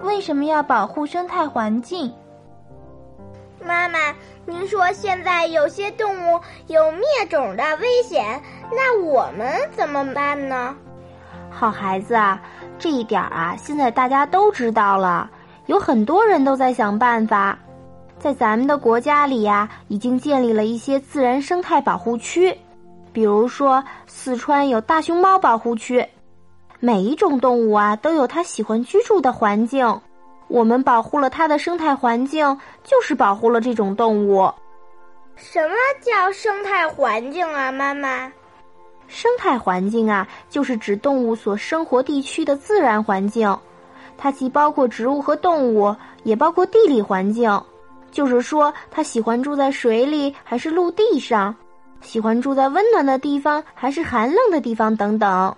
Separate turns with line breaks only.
为什么要保护生态环境？
妈妈，您说现在有些动物有灭种的危险，那我们怎么办呢？
好孩子啊，这一点啊，现在大家都知道了，有很多人都在想办法。在咱们的国家里呀，已经建立了一些自然生态保护区，比如说四川有大熊猫保护区，每一种动物啊都有它喜欢居住的环境。我们保护了它的生态环境，就是保护了这种动物。
什么叫生态环境啊，妈妈？
生态环境啊，就是指动物所生活地区的自然环境，它既包括植物和动物，也包括地理环境。就是说，它喜欢住在水里还是陆地上，喜欢住在温暖的地方还是寒冷的地方等等。